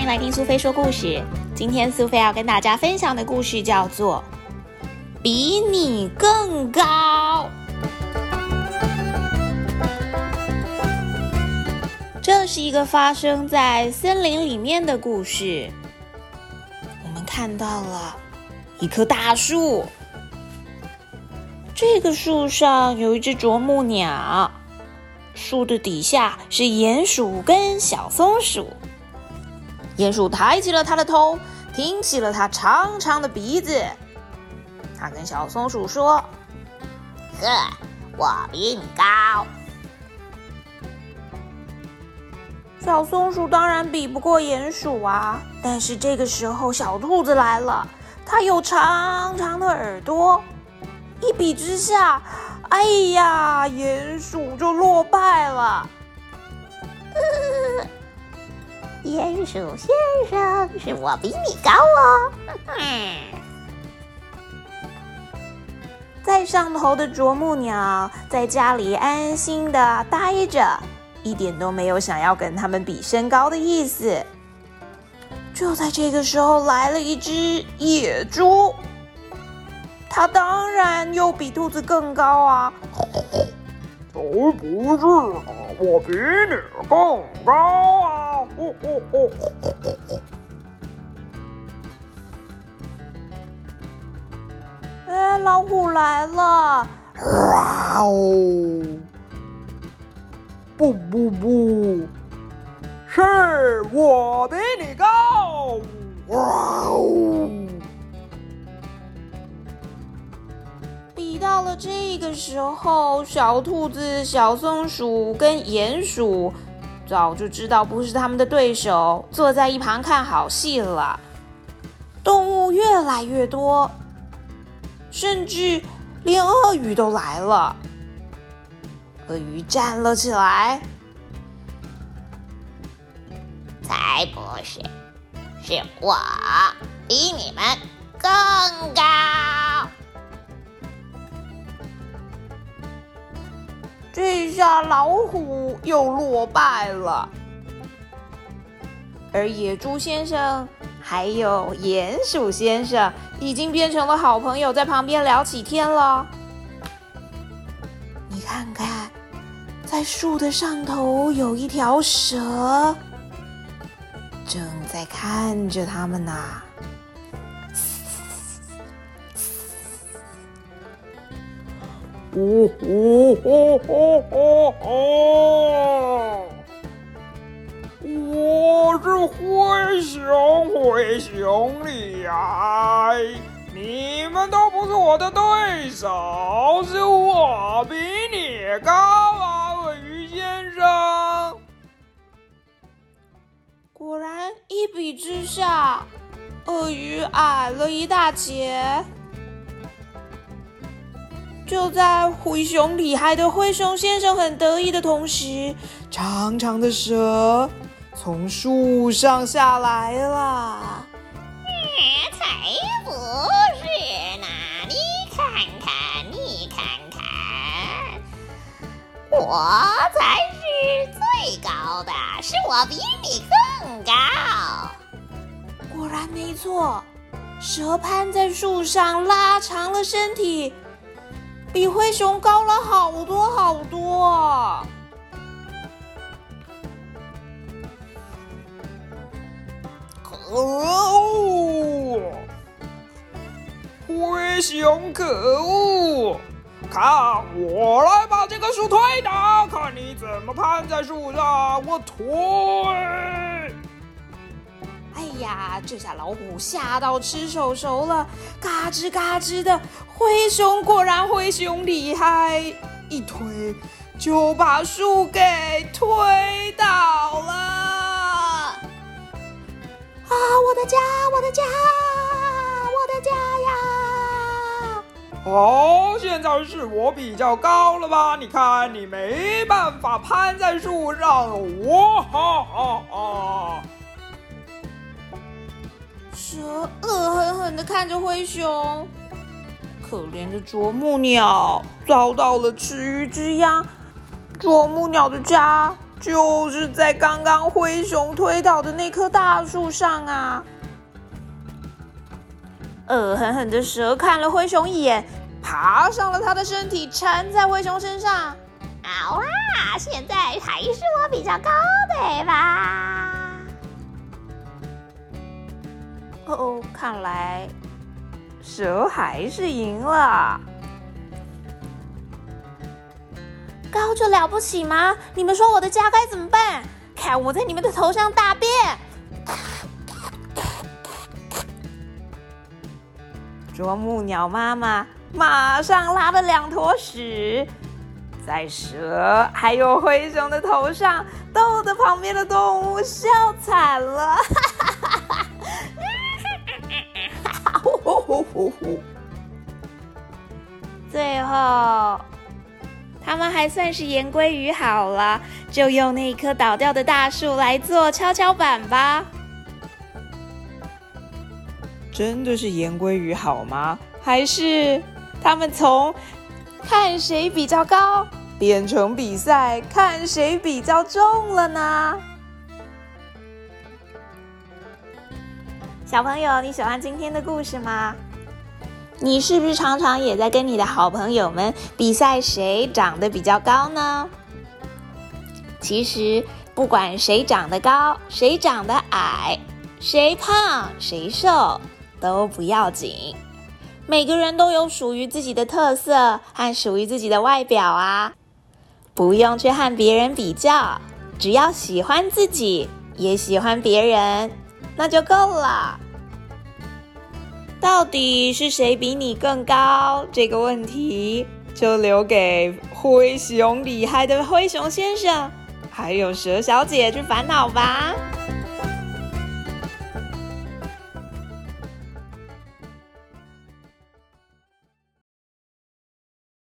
欢迎来听苏菲说故事。今天苏菲要跟大家分享的故事叫做《比你更高》。这是一个发生在森林里面的故事。我们看到了一棵大树，这个树上有一只啄木鸟，树的底下是鼹鼠跟小松鼠。鼹鼠抬起了它的头，挺起了它长长的鼻子。它跟小松鼠说：“呵，我比你高。”小松鼠当然比不过鼹鼠啊。但是这个时候，小兔子来了，它有长长的耳朵。一比之下，哎呀，鼹鼠就落败了。鼹鼠先生，是我比你高哦。在上头的啄木鸟在家里安心的待着，一点都没有想要跟他们比身高的意思。就在这个时候，来了一只野猪，它当然又比兔子更高啊。才不是呢，我比你更高啊！哦哦哦！哎，老虎来了！哇哦！不不不，是我比你高！哇哦！比到了这个时候，小兔子、小松鼠跟鼹鼠早就知道不是他们的对手，坐在一旁看好戏了。动物越来越多，甚至连鳄鱼都来了。鳄鱼站了起来，才不是，是我比你们更高。这下老虎又落败了，而野猪先生还有鼹鼠先生已经变成了好朋友，在旁边聊起天了。你看看，在树的上头有一条蛇，正在看着他们呢。呜呜呜呜呜呜！我是灰熊，灰熊厉害！你们都不是我的对手，是我比你高啊，鳄鱼先生！果然，一比之下，鳄鱼矮了一大截。就在灰熊厉害的灰熊先生很得意的同时，长长的蛇从树上下来了。才不是呢！你看看，你看看，我才是最高的，是我比你更高。果然没错，蛇攀在树上，拉长了身体。比灰熊高了好多好多！可恶！灰熊可恶！看我来把这个树推倒，看你怎么攀在树上！我推！呀，这下老虎吓到吃手手了，嘎吱嘎吱的。灰熊果然灰熊厉害，一推就把树给推倒了。啊，我的家，我的家，我的家呀！哦，现在是我比较高了吧？你看，你没办法攀在树上，哇哈哈哈！蛇恶狠狠地看着灰熊，可怜的啄木鸟遭到了池鱼之殃，啄木鸟的家就是在刚刚灰熊推倒的那棵大树上啊！恶狠狠的蛇看了灰熊一眼，爬上了它的身体，缠在灰熊身上。好啦，现在还是我比较高，对吧？哦，看来蛇还是赢了。高就了不起吗？你们说我的家该怎么办？看我在你们的头上大便！啄木鸟妈妈马上拉了两坨屎，在蛇还有灰熊的头上，逗得旁边的动物笑惨了。最后，他们还算是言归于好了，就用那棵倒掉的大树来做跷跷板吧。真的是言归于好吗？还是他们从看谁比较高变成比赛看谁比较重了呢？小朋友，你喜欢今天的故事吗？你是不是常常也在跟你的好朋友们比赛谁长得比较高呢？其实，不管谁长得高，谁长得矮，谁胖谁瘦。都不要紧，每个人都有属于自己的特色和属于自己的外表啊，不用去和别人比较，只要喜欢自己，也喜欢别人，那就够了。到底是谁比你更高？这个问题就留给灰熊厉害的灰熊先生，还有蛇小姐去烦恼吧。